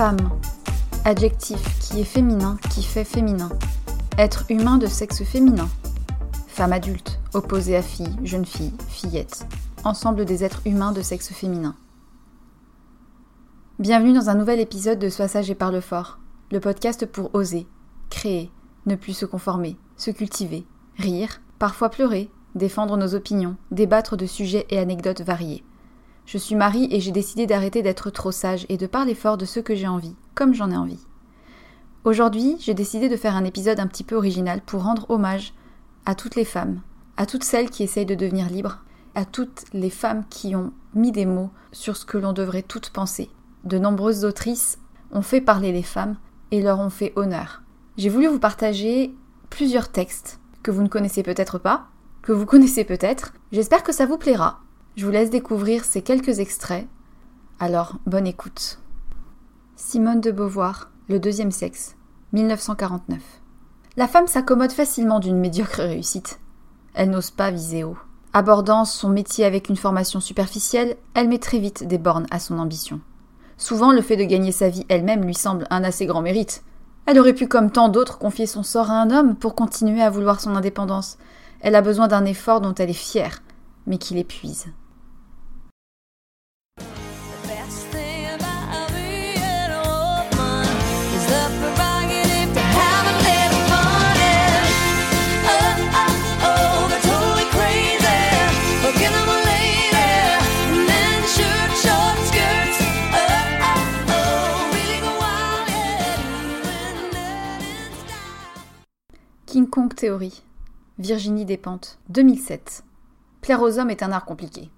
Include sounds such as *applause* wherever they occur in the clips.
Femme. Adjectif qui est féminin, qui fait féminin. Être humain de sexe féminin. Femme adulte, opposée à fille, jeune fille, fillette. Ensemble des êtres humains de sexe féminin. Bienvenue dans un nouvel épisode de Sois sage et parle fort, le podcast pour oser, créer, ne plus se conformer, se cultiver, rire, parfois pleurer, défendre nos opinions, débattre de sujets et anecdotes variés. Je suis Marie et j'ai décidé d'arrêter d'être trop sage et de parler fort de ce que j'ai envie, comme j'en ai envie. Aujourd'hui, j'ai décidé de faire un épisode un petit peu original pour rendre hommage à toutes les femmes, à toutes celles qui essayent de devenir libres, à toutes les femmes qui ont mis des mots sur ce que l'on devrait toutes penser. De nombreuses autrices ont fait parler les femmes et leur ont fait honneur. J'ai voulu vous partager plusieurs textes que vous ne connaissez peut-être pas, que vous connaissez peut-être. J'espère que ça vous plaira. Je vous laisse découvrir ces quelques extraits. Alors, bonne écoute. Simone de Beauvoir, Le deuxième sexe, 1949. La femme s'accommode facilement d'une médiocre réussite. Elle n'ose pas viser haut. Abordant son métier avec une formation superficielle, elle met très vite des bornes à son ambition. Souvent, le fait de gagner sa vie elle-même lui semble un assez grand mérite. Elle aurait pu, comme tant d'autres, confier son sort à un homme pour continuer à vouloir son indépendance. Elle a besoin d'un effort dont elle est fière, mais qui l'épuise. King Kong Theory. Virginie Despentes, 2007. Plaire aux hommes est un art compliqué,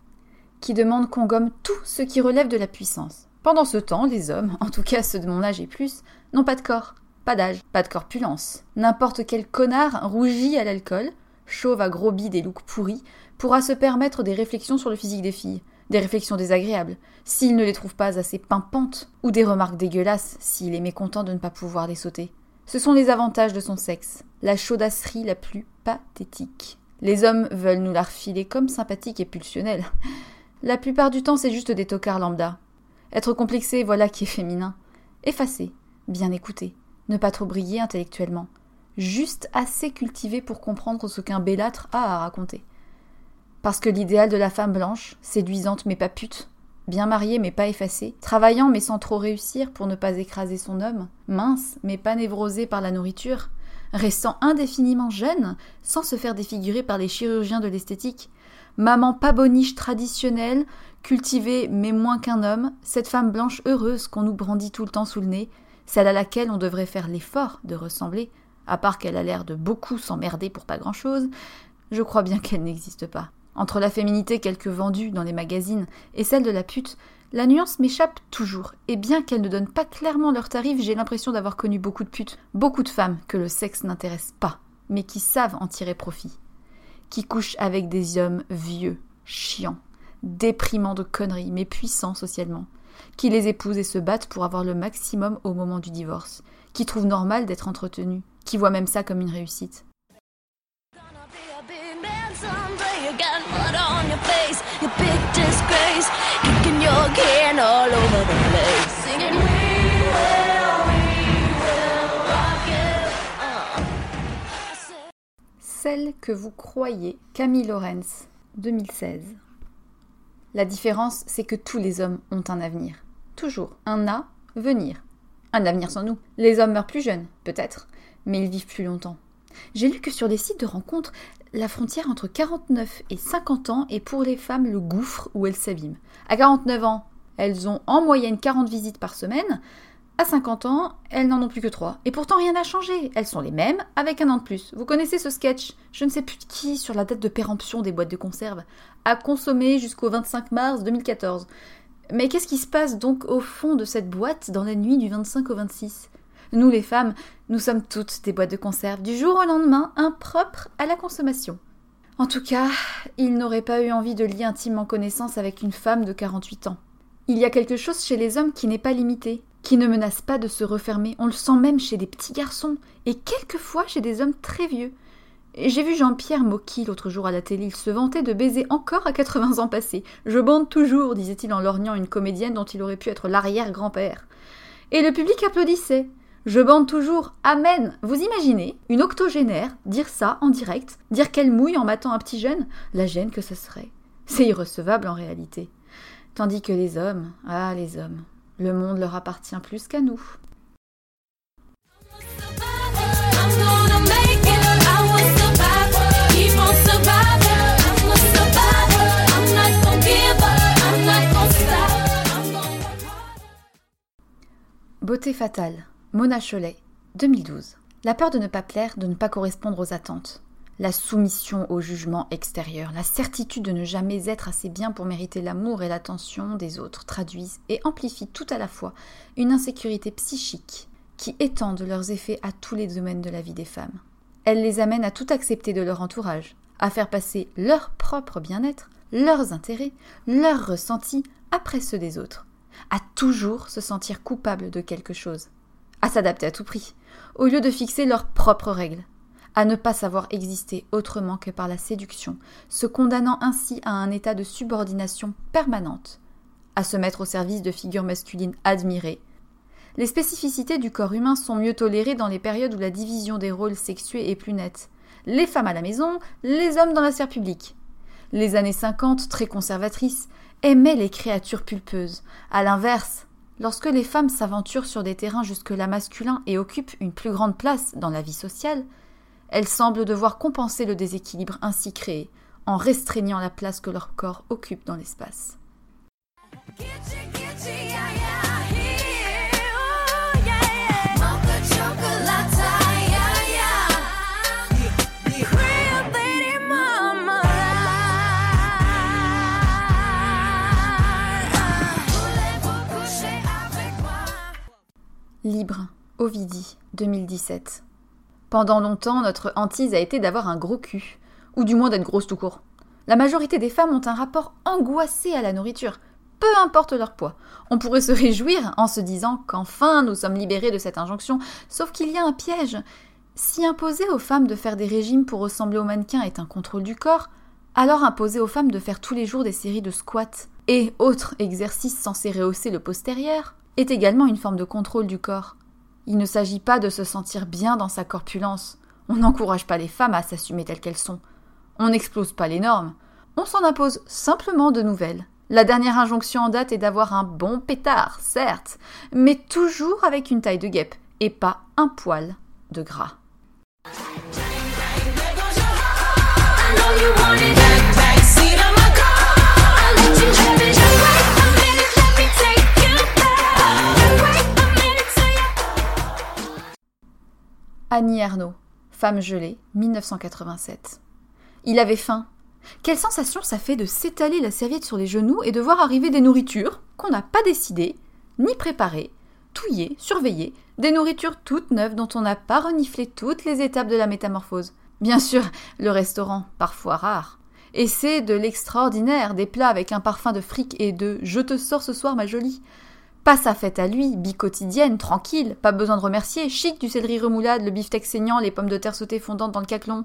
qui demande qu'on gomme tout ce qui relève de la puissance. Pendant ce temps, les hommes, en tout cas ceux de mon âge et plus, n'ont pas de corps, pas d'âge, pas de corpulence. N'importe quel connard rougi à l'alcool, chauve à gros bide et look pourri, pourra se permettre des réflexions sur le physique des filles, des réflexions désagréables, s'il ne les trouve pas assez pimpantes, ou des remarques dégueulasses s'il est mécontent de ne pas pouvoir les sauter. Ce sont les avantages de son sexe, la chaudasserie la plus pathétique. Les hommes veulent nous la refiler comme sympathique et pulsionnelle. La plupart du temps, c'est juste des tocards lambda. Être complexé, voilà qui est féminin. Effacé, bien écouté, ne pas trop briller intellectuellement. Juste assez cultivé pour comprendre ce qu'un bellâtre a à raconter. Parce que l'idéal de la femme blanche, séduisante mais pas pute, bien mariée mais pas effacée, travaillant mais sans trop réussir pour ne pas écraser son homme, mince mais pas névrosée par la nourriture, restant indéfiniment jeune sans se faire défigurer par les chirurgiens de l'esthétique, maman pas boniche traditionnelle, cultivée mais moins qu'un homme, cette femme blanche heureuse qu'on nous brandit tout le temps sous le nez, celle à laquelle on devrait faire l'effort de ressembler, à part qu'elle a l'air de beaucoup s'emmerder pour pas grand chose, je crois bien qu'elle n'existe pas. Entre la féminité quelque vendue dans les magazines et celle de la pute, la nuance m'échappe toujours, et bien qu'elle ne donne pas clairement leur tarif, j'ai l'impression d'avoir connu beaucoup de putes, beaucoup de femmes que le sexe n'intéresse pas, mais qui savent en tirer profit, qui couchent avec des hommes vieux, chiants, déprimants de conneries, mais puissants socialement, qui les épousent et se battent pour avoir le maximum au moment du divorce, qui trouvent normal d'être entretenus, qui voient même ça comme une réussite. Celle que vous croyez, Camille Lorenz, 2016. La différence, c'est que tous les hommes ont un avenir. Toujours un avenir. Un avenir sans nous. Les hommes meurent plus jeunes, peut-être, mais ils vivent plus longtemps. J'ai lu que sur les sites de rencontres, la frontière entre 49 et 50 ans est pour les femmes le gouffre où elles s'abîment. À 49 ans, elles ont en moyenne 40 visites par semaine. À 50 ans, elles n'en ont plus que 3. Et pourtant, rien n'a changé. Elles sont les mêmes, avec un an de plus. Vous connaissez ce sketch? Je ne sais plus de qui, sur la date de péremption des boîtes de conserve, à consommer jusqu'au 25 mars 2014. Mais qu'est-ce qui se passe donc au fond de cette boîte dans la nuit du 25 au 26 nous les femmes, nous sommes toutes des boîtes de conserve du jour au lendemain, impropres à la consommation. En tout cas, il n'aurait pas eu envie de lier intimement connaissance avec une femme de 48 ans. Il y a quelque chose chez les hommes qui n'est pas limité, qui ne menace pas de se refermer. On le sent même chez des petits garçons, et quelquefois chez des hommes très vieux. J'ai vu Jean-Pierre Mocky l'autre jour à la télé, il se vantait de baiser encore à 80 ans passés. Je bande toujours, disait-il en lorgnant une comédienne dont il aurait pu être l'arrière-grand-père. Et le public applaudissait. Je bande toujours Amen. Vous imaginez une octogénaire dire ça en direct, dire qu'elle mouille en matant un petit jeune La gêne que ce serait. C'est irrecevable en réalité. Tandis que les hommes, ah les hommes, le monde leur appartient plus qu'à nous. Beauté fatale, Mona Cholet, 2012. La peur de ne pas plaire, de ne pas correspondre aux attentes. La soumission au jugement extérieur, la certitude de ne jamais être assez bien pour mériter l'amour et l'attention des autres traduisent et amplifient tout à la fois une insécurité psychique qui étendent leurs effets à tous les domaines de la vie des femmes. Elles les amènent à tout accepter de leur entourage, à faire passer leur propre bien-être, leurs intérêts, leurs ressentis après ceux des autres à toujours se sentir coupable de quelque chose, à s'adapter à tout prix, au lieu de fixer leurs propres règles, à ne pas savoir exister autrement que par la séduction, se condamnant ainsi à un état de subordination permanente, à se mettre au service de figures masculines admirées. Les spécificités du corps humain sont mieux tolérées dans les périodes où la division des rôles sexués est plus nette. Les femmes à la maison, les hommes dans la sphère publique. Les années 50, très conservatrices, aimait les créatures pulpeuses. À l'inverse, lorsque les femmes s'aventurent sur des terrains jusque-là masculins et occupent une plus grande place dans la vie sociale, elles semblent devoir compenser le déséquilibre ainsi créé en restreignant la place que leur corps occupe dans l'espace. Libre, Ovidie, 2017. Pendant longtemps, notre hantise a été d'avoir un gros cul, ou du moins d'être grosse tout court. La majorité des femmes ont un rapport angoissé à la nourriture, peu importe leur poids. On pourrait se réjouir en se disant qu'enfin nous sommes libérés de cette injonction, sauf qu'il y a un piège. Si imposer aux femmes de faire des régimes pour ressembler aux mannequins est un contrôle du corps, alors imposer aux femmes de faire tous les jours des séries de squats et autres exercices censés rehausser le postérieur est également une forme de contrôle du corps. Il ne s'agit pas de se sentir bien dans sa corpulence. On n'encourage pas les femmes à s'assumer telles qu'elles sont. On n'explose pas les normes. On s'en impose simplement de nouvelles. La dernière injonction en date est d'avoir un bon pétard, certes, mais toujours avec une taille de guêpe et pas un poil de gras. Annie Ernaux, Femme gelée, 1987. Il avait faim. Quelle sensation ça fait de s'étaler la serviette sur les genoux et de voir arriver des nourritures qu'on n'a pas décidées, ni préparées, touillées, surveillées, des nourritures toutes neuves dont on n'a pas reniflé toutes les étapes de la métamorphose. Bien sûr, le restaurant, parfois rare. Et c'est de l'extraordinaire, des plats avec un parfum de fric et de Je te sors ce soir, ma jolie. Pas sa fête à lui, bi-quotidienne, tranquille, pas besoin de remercier, chic du céleri remoulade, le beefsteak saignant, les pommes de terre sautées fondantes dans le caclon.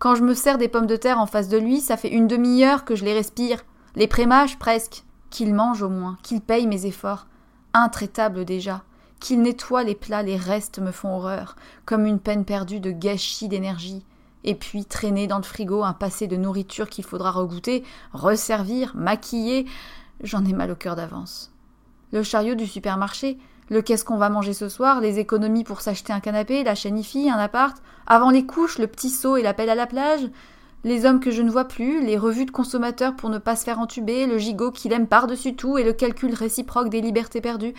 Quand je me sers des pommes de terre en face de lui, ça fait une demi-heure que je les respire. Les prémages, presque. Qu'il mange au moins, qu'il paye mes efforts. Intraitable déjà. Qu'il nettoie les plats, les restes me font horreur, comme une peine perdue de gâchis d'énergie. Et puis traîner dans le frigo un passé de nourriture qu'il faudra regoûter, resservir, maquiller. J'en ai mal au cœur d'avance le chariot du supermarché, le qu'est-ce qu'on va manger ce soir, les économies pour s'acheter un canapé, la chaîne un appart, avant les couches, le petit seau et l'appel à la plage, les hommes que je ne vois plus, les revues de consommateurs pour ne pas se faire entuber, le gigot qu'il aime par-dessus tout et le calcul réciproque des libertés perdues.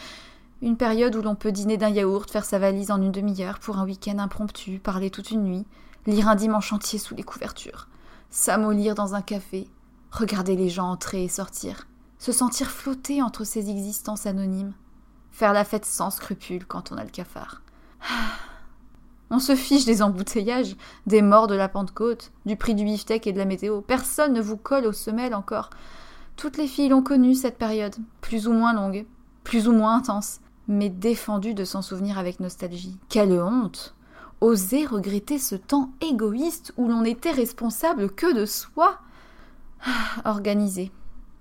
Une période où l'on peut dîner d'un yaourt, faire sa valise en une demi-heure pour un week-end impromptu, parler toute une nuit, lire un dimanche entier sous les couvertures, s'amollir dans un café, regarder les gens entrer et sortir se sentir flotter entre ces existences anonymes, faire la fête sans scrupule quand on a le cafard. *sighs* On se fiche des embouteillages, des morts de la Pentecôte, du prix du beefsteak et de la météo. Personne ne vous colle aux semelles encore. Toutes les filles l'ont connue cette période, plus ou moins longue, plus ou moins intense, mais défendue de s'en souvenir avec nostalgie. Quelle honte Oser regretter ce temps égoïste où l'on n'était responsable que de soi *sighs* Organisé,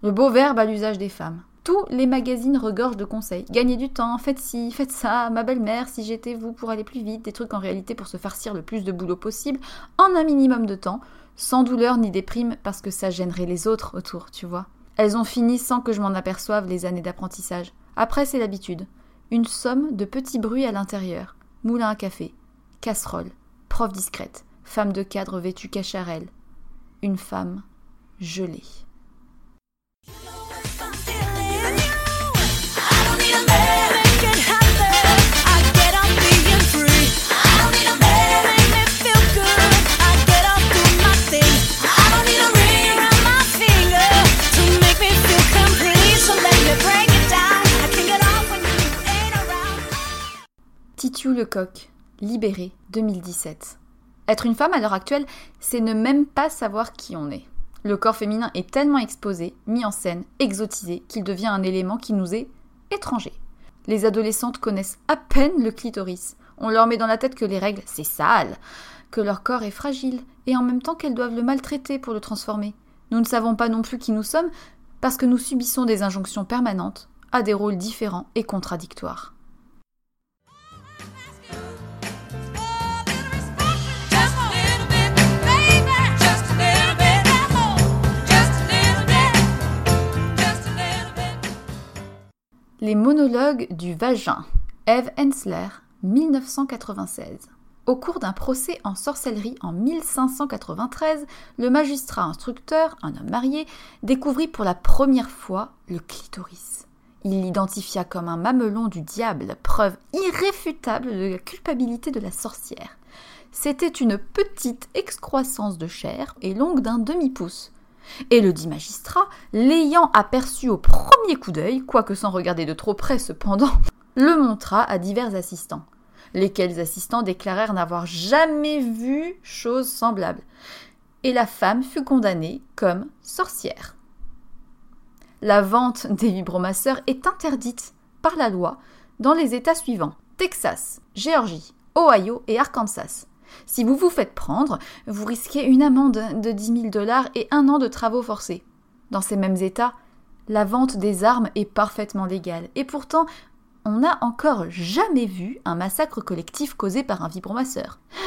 le beau verbe à l'usage des femmes. Tous les magazines regorgent de conseils. Gagnez du temps, faites ci, faites ça, ma belle-mère, si j'étais vous pour aller plus vite, des trucs en réalité pour se farcir le plus de boulot possible en un minimum de temps, sans douleur ni déprime parce que ça gênerait les autres autour, tu vois. Elles ont fini sans que je m'en aperçoive les années d'apprentissage. Après, c'est l'habitude. Une somme de petits bruits à l'intérieur. Moulin à café, casserole, prof discrète, femme de cadre vêtue cacharelle. Une femme gelée. Titu Lecoq, Libéré, 2017. Être une femme à l'heure actuelle, c'est ne même pas savoir qui on est. Le corps féminin est tellement exposé, mis en scène, exotisé, qu'il devient un élément qui nous est étranger. Les adolescentes connaissent à peine le clitoris. On leur met dans la tête que les règles, c'est sale, que leur corps est fragile, et en même temps qu'elles doivent le maltraiter pour le transformer. Nous ne savons pas non plus qui nous sommes, parce que nous subissons des injonctions permanentes, à des rôles différents et contradictoires. Les monologues du vagin. Eve Hensler, 1996. Au cours d'un procès en sorcellerie en 1593, le magistrat instructeur, un homme marié, découvrit pour la première fois le clitoris. Il l'identifia comme un mamelon du diable, preuve irréfutable de la culpabilité de la sorcière. C'était une petite excroissance de chair et longue d'un demi-pouce, et le dit magistrat, l'ayant aperçu au premier coup d'œil, quoique sans regarder de trop près cependant, *laughs* le montra à divers assistants, lesquels assistants déclarèrent n'avoir jamais vu chose semblable. Et la femme fut condamnée comme sorcière. La vente des vibromasseurs est interdite par la loi dans les États suivants Texas, Géorgie, Ohio et Arkansas. Si vous vous faites prendre, vous risquez une amende de 10 000 dollars et un an de travaux forcés. Dans ces mêmes États, la vente des armes est parfaitement légale. Et pourtant, on n'a encore jamais vu un massacre collectif causé par un vibromasseur. *gasps*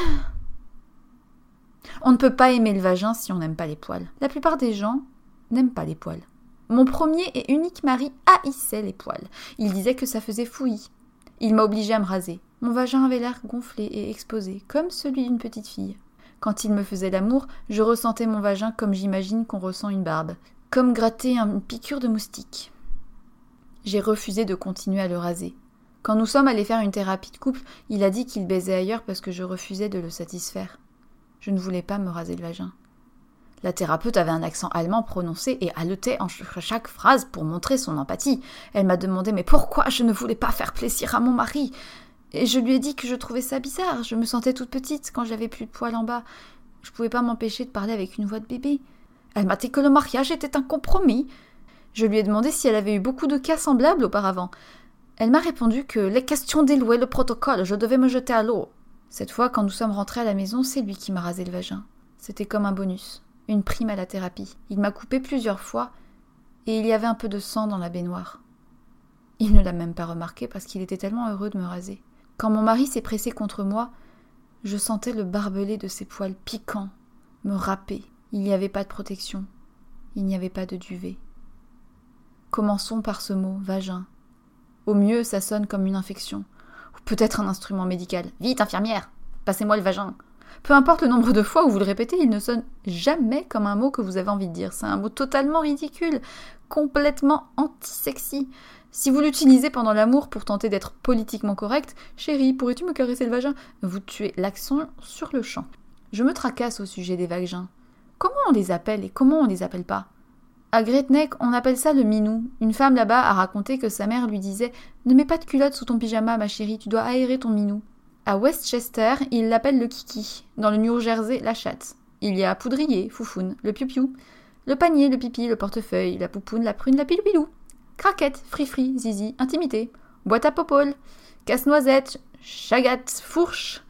On ne peut pas aimer le vagin si on n'aime pas les poils. La plupart des gens n'aiment pas les poils. Mon premier et unique mari haïssait les poils. Il disait que ça faisait fouillis. Il m'a obligé à me raser. Mon vagin avait l'air gonflé et exposé, comme celui d'une petite fille. Quand il me faisait l'amour, je ressentais mon vagin comme j'imagine qu'on ressent une barbe, comme gratter une piqûre de moustique. J'ai refusé de continuer à le raser. Quand nous sommes allés faire une thérapie de couple, il a dit qu'il baisait ailleurs parce que je refusais de le satisfaire. Je ne voulais pas me raser le vagin. La thérapeute avait un accent allemand prononcé et haletait en chaque phrase pour montrer son empathie. Elle m'a demandé mais pourquoi je ne voulais pas faire plaisir à mon mari? Et je lui ai dit que je trouvais ça bizarre. Je me sentais toute petite quand j'avais plus de poils en bas. Je pouvais pas m'empêcher de parler avec une voix de bébé. Elle m'a dit que le mariage était un compromis. Je lui ai demandé si elle avait eu beaucoup de cas semblables auparavant. Elle m'a répondu que les questions délouaient le protocole, je devais me jeter à l'eau. Cette fois, quand nous sommes rentrés à la maison, c'est lui qui m'a rasé le vagin. C'était comme un bonus, une prime à la thérapie. Il m'a coupé plusieurs fois, et il y avait un peu de sang dans la baignoire. Il ne l'a même pas remarqué parce qu'il était tellement heureux de me raser. Quand mon mari s'est pressé contre moi, je sentais le barbelé de ses poils piquants me râper. Il n'y avait pas de protection. Il n'y avait pas de duvet. Commençons par ce mot, vagin. Au mieux, ça sonne comme une infection. Ou peut-être un instrument médical. Vite, infirmière Passez-moi le vagin Peu importe le nombre de fois où vous le répétez, il ne sonne jamais comme un mot que vous avez envie de dire. C'est un mot totalement ridicule, complètement anti-sexy. Si vous l'utilisez pendant l'amour pour tenter d'être politiquement correct, chérie, pourrais-tu me caresser le vagin? Vous tuez l'accent sur le champ. Je me tracasse au sujet des vagins. Comment on les appelle et comment on les appelle pas? À Gretneck, on appelle ça le minou. Une femme là-bas a raconté que sa mère lui disait Ne mets pas de culotte sous ton pyjama, ma chérie, tu dois aérer ton minou. À Westchester, ils l'appellent le kiki. Dans le New Jersey, la chatte. Il y a poudrier, foufoune, le piou-piou, le panier, le pipi, le portefeuille, la poupoune, la prune, la pilou-pilou. Craquette, frifri, zizi, intimité, boîte à popole, casse-noisette, chagate, fourche,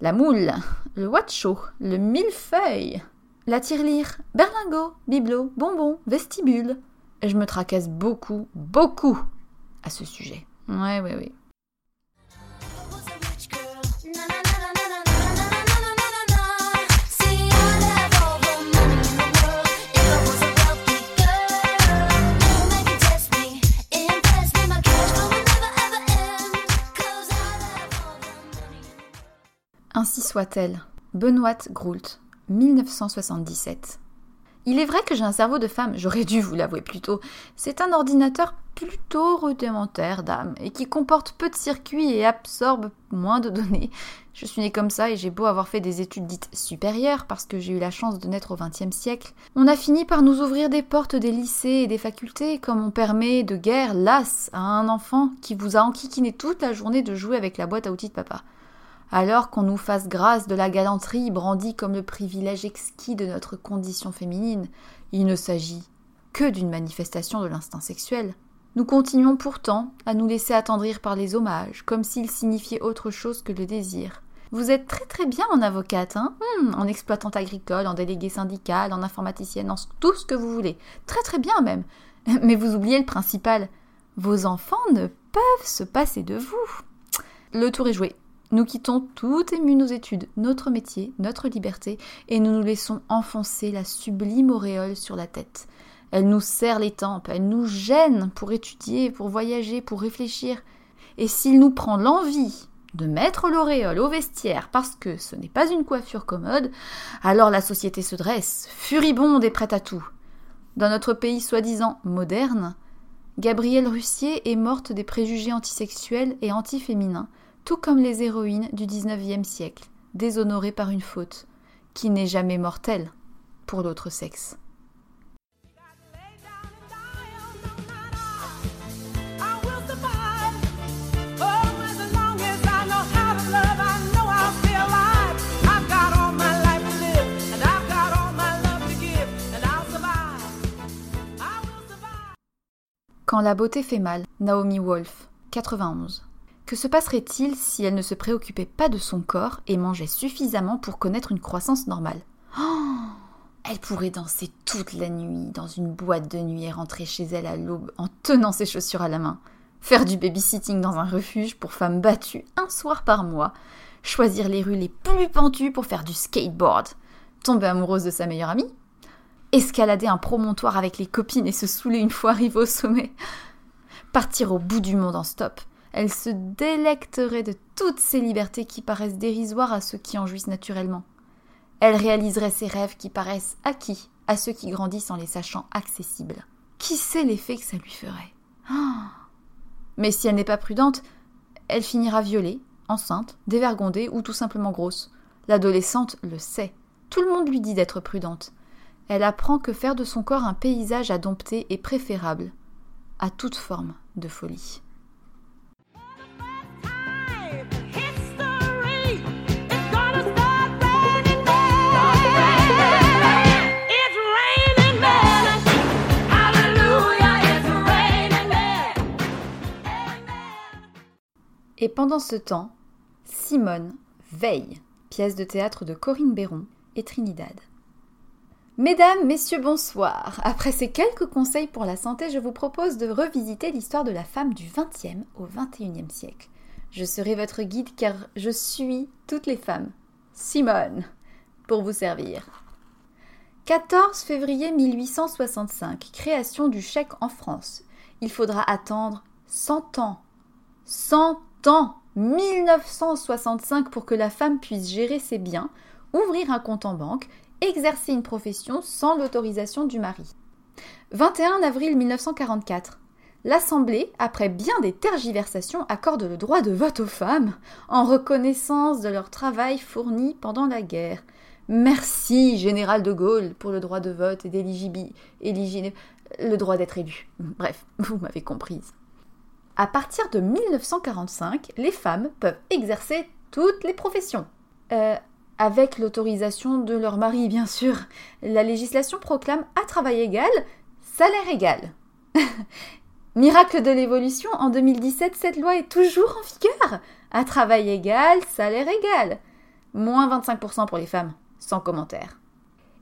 la moule, le watcho, le millefeuille, la tirelire, berlingot, bibelot, bonbon, vestibule, je me tracasse beaucoup, beaucoup à ce sujet. Ouais, ouais, ouais. Ainsi soit-elle. Benoît Groult, 1977. Il est vrai que j'ai un cerveau de femme, j'aurais dû vous l'avouer plus tôt. C'est un ordinateur plutôt rudimentaire d'âme et qui comporte peu de circuits et absorbe moins de données. Je suis née comme ça et j'ai beau avoir fait des études dites supérieures parce que j'ai eu la chance de naître au XXe siècle. On a fini par nous ouvrir des portes des lycées et des facultés comme on permet de guerre lasse à un enfant qui vous a enquiquiné toute la journée de jouer avec la boîte à outils de papa alors qu'on nous fasse grâce de la galanterie brandie comme le privilège exquis de notre condition féminine, il ne s'agit que d'une manifestation de l'instinct sexuel. Nous continuons pourtant à nous laisser attendrir par les hommages, comme s'ils signifiaient autre chose que le désir. Vous êtes très très bien en avocate, hein? Hmm, en exploitante agricole, en déléguée syndicale, en informaticienne, en tout ce que vous voulez. Très très bien même. *laughs* Mais vous oubliez le principal. Vos enfants ne peuvent se passer de vous. Le tour est joué. Nous quittons tout ému nos études, notre métier, notre liberté, et nous nous laissons enfoncer la sublime auréole sur la tête. Elle nous serre les tempes, elle nous gêne pour étudier, pour voyager, pour réfléchir. Et s'il nous prend l'envie de mettre l'auréole au vestiaire parce que ce n'est pas une coiffure commode, alors la société se dresse, furibonde et prête à tout. Dans notre pays soi-disant moderne, Gabrielle Russier est morte des préjugés antisexuels et antiféminins, tout comme les héroïnes du XIXe siècle, déshonorées par une faute, qui n'est jamais mortelle pour l'autre sexe. Quand la beauté fait mal, Naomi Wolf, 91. Que se passerait-il si elle ne se préoccupait pas de son corps et mangeait suffisamment pour connaître une croissance normale? Oh! Elle pourrait danser toute la nuit dans une boîte de nuit et rentrer chez elle à l'aube en tenant ses chaussures à la main, faire du babysitting dans un refuge pour femmes battues un soir par mois, choisir les rues les plus pentues pour faire du skateboard, tomber amoureuse de sa meilleure amie, escalader un promontoire avec les copines et se saouler une fois arrivée au sommet, partir au bout du monde en stop, elle se délecterait de toutes ces libertés qui paraissent dérisoires à ceux qui en jouissent naturellement. Elle réaliserait ses rêves qui paraissent acquis à ceux qui grandissent en les sachant accessibles. Qui sait l'effet que ça lui ferait? Ah Mais si elle n'est pas prudente, elle finira violée, enceinte, dévergondée ou tout simplement grosse. L'adolescente le sait. Tout le monde lui dit d'être prudente. Elle apprend que faire de son corps un paysage à dompter est préférable à toute forme de folie. Et pendant ce temps, Simone veille, pièce de théâtre de Corinne Béron et Trinidad. Mesdames, messieurs, bonsoir. Après ces quelques conseils pour la santé, je vous propose de revisiter l'histoire de la femme du XXe au XXIe siècle. Je serai votre guide car je suis toutes les femmes. Simone, pour vous servir. 14 février 1865, création du chèque en France. Il faudra attendre 100 ans. 100 temps 1965 pour que la femme puisse gérer ses biens, ouvrir un compte en banque, exercer une profession sans l'autorisation du mari. 21 avril 1944. L'Assemblée, après bien des tergiversations, accorde le droit de vote aux femmes en reconnaissance de leur travail fourni pendant la guerre. Merci, général de Gaulle, pour le droit de vote et d'éligibilité, le droit d'être élu. Bref, *laughs* vous m'avez comprise. À partir de 1945, les femmes peuvent exercer toutes les professions. Euh, avec l'autorisation de leur mari, bien sûr. La législation proclame à travail égal, salaire égal. *laughs* Miracle de l'évolution, en 2017, cette loi est toujours en vigueur. À travail égal, salaire égal. Moins 25% pour les femmes, sans commentaire.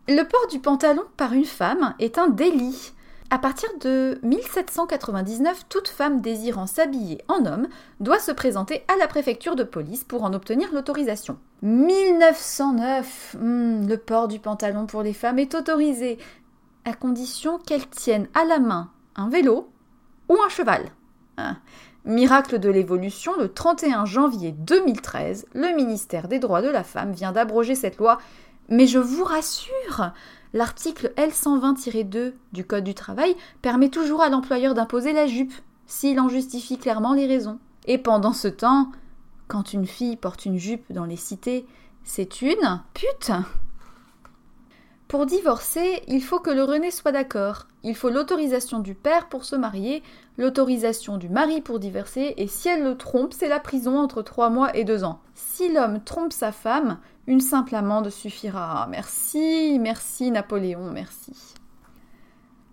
Le port du pantalon par une femme est un délit. À partir de 1799, toute femme désirant s'habiller en homme doit se présenter à la préfecture de police pour en obtenir l'autorisation. 1909, hmm, le port du pantalon pour les femmes est autorisé, à condition qu'elles tiennent à la main un vélo ou un cheval. Hein. Miracle de l'évolution, le 31 janvier 2013, le ministère des droits de la femme vient d'abroger cette loi, mais je vous rassure, l'article L120-2 du Code du travail permet toujours à l'employeur d'imposer la jupe, s'il en justifie clairement les raisons. Et pendant ce temps, quand une fille porte une jupe dans les cités, c'est une pute. Pour divorcer, il faut que le René soit d'accord. Il faut l'autorisation du père pour se marier, l'autorisation du mari pour divorcer, et si elle le trompe, c'est la prison entre trois mois et deux ans. Si l'homme trompe sa femme, une simple amende suffira. Merci, merci Napoléon, merci.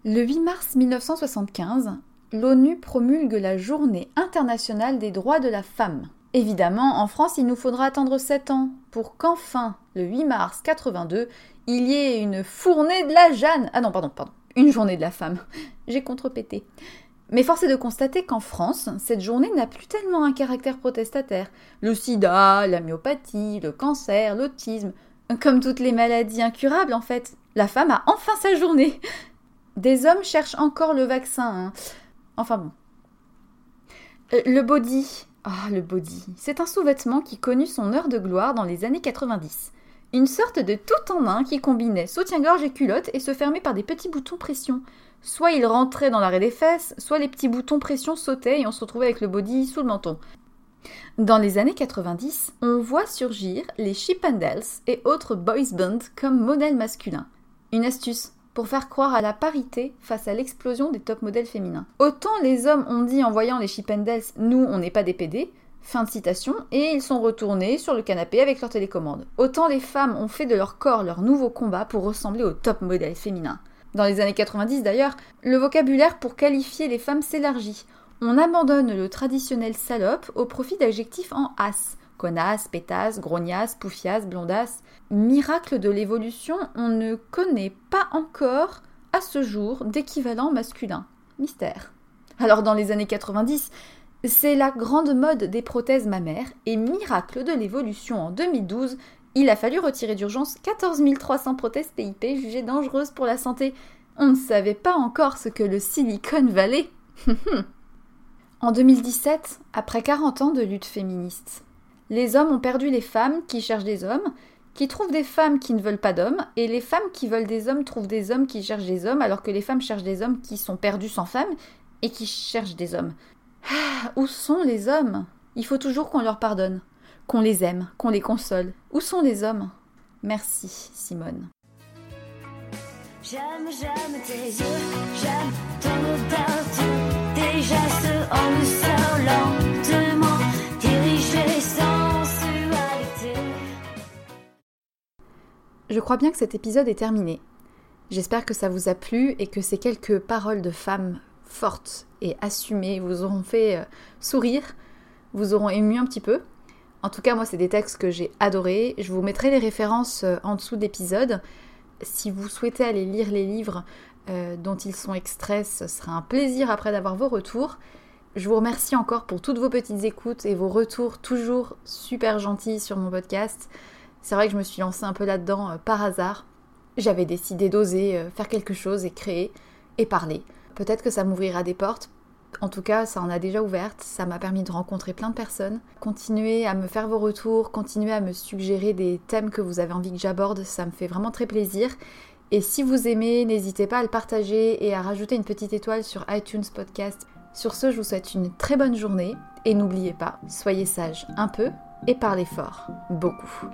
Le 8 mars 1975, l'ONU promulgue la Journée internationale des droits de la femme. Évidemment, en France, il nous faudra attendre 7 ans pour qu'enfin, le 8 mars 82, il y ait une fournée de la Jeanne. Ah non, pardon, pardon. Une journée de la femme. *laughs* J'ai contrepété. Mais force est de constater qu'en France, cette journée n'a plus tellement un caractère protestataire. Le sida, la myopathie, le cancer, l'autisme, comme toutes les maladies incurables en fait, la femme a enfin sa journée. Des hommes cherchent encore le vaccin. Hein. Enfin bon. Euh, le body, ah, le body. C'est un sous-vêtement qui connut son heure de gloire dans les années 90. Une sorte de tout en un qui combinait soutien-gorge et culotte et se fermait par des petits boutons pression. Soit il rentrait dans l'arrêt des fesses, soit les petits boutons pression sautaient et on se retrouvait avec le body sous le menton. Dans les années 90, on voit surgir les Chippendales et autres boys bands comme modèles masculins. Une astuce, pour faire croire à la parité face à l'explosion des top modèles féminins. Autant les hommes ont dit en voyant les Chippendales Nous, on n'est pas des PD, fin de citation, et ils sont retournés sur le canapé avec leur télécommande. Autant les femmes ont fait de leur corps leur nouveau combat pour ressembler aux top modèles féminins. Dans les années 90 d'ailleurs, le vocabulaire pour qualifier les femmes s'élargit. On abandonne le traditionnel salope au profit d'adjectifs en as connasse, pétasse, grognasse, poufiasse, blondasse. Miracle de l'évolution, on ne connaît pas encore à ce jour d'équivalent masculin. Mystère. Alors dans les années 90, c'est la grande mode des prothèses mammaires et miracle de l'évolution en 2012, il a fallu retirer d'urgence 14 300 prothèses PIP jugées dangereuses pour la santé. On ne savait pas encore ce que le Silicon Valley. *laughs* en 2017, après 40 ans de lutte féministe, les hommes ont perdu les femmes qui cherchent des hommes, qui trouvent des femmes qui ne veulent pas d'hommes, et les femmes qui veulent des hommes trouvent des hommes qui cherchent des hommes, alors que les femmes cherchent des hommes qui sont perdus sans femmes et qui cherchent des hommes. Ah, où sont les hommes? Il faut toujours qu'on leur pardonne, qu'on les aime, qu'on les console. Où sont les hommes? Merci, Simone. J'aime, j'aime tes yeux, j'aime ton Je crois bien que cet épisode est terminé. J'espère que ça vous a plu et que ces quelques paroles de femmes fortes et assumées vous auront fait euh, sourire, vous auront ému un petit peu. En tout cas, moi, c'est des textes que j'ai adorés. Je vous mettrai les références euh, en dessous d'épisodes. Si vous souhaitez aller lire les livres euh, dont ils sont extraits, ce sera un plaisir après d'avoir vos retours. Je vous remercie encore pour toutes vos petites écoutes et vos retours toujours super gentils sur mon podcast. C'est vrai que je me suis lancée un peu là-dedans euh, par hasard. J'avais décidé d'oser euh, faire quelque chose et créer et parler. Peut-être que ça m'ouvrira des portes. En tout cas, ça en a déjà ouvertes, ça m'a permis de rencontrer plein de personnes. Continuez à me faire vos retours, continuez à me suggérer des thèmes que vous avez envie que j'aborde, ça me fait vraiment très plaisir. Et si vous aimez, n'hésitez pas à le partager et à rajouter une petite étoile sur iTunes Podcast. Sur ce, je vous souhaite une très bonne journée et n'oubliez pas, soyez sage un peu et parlez fort beaucoup.